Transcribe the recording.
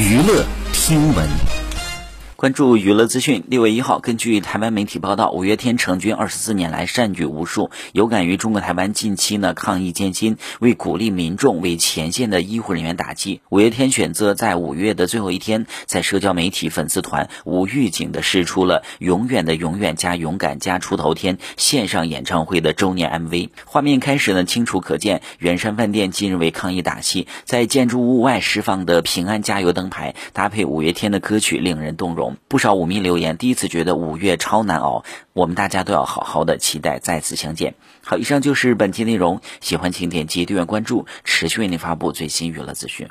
娱乐听闻。关注娱乐资讯。六月一号，根据台湾媒体报道，五月天成军二十四年来善举无数，有感于中国台湾近期呢抗疫艰辛，为鼓励民众为前线的医护人员打气，五月天选择在五月的最后一天，在社交媒体粉丝团无预警的试出了《永远的永远加勇敢加出头天》线上演唱会的周年 MV。画面开始呢清楚可见，远山饭店近日为抗疫打气，在建筑物外释放的平安加油灯牌，搭配五月天的歌曲，令人动容。不少舞迷留言，第一次觉得五月超难熬，我们大家都要好好的期待再次相见。好，以上就是本期内容，喜欢请点击订阅关注，持续为您发布最新娱乐资讯。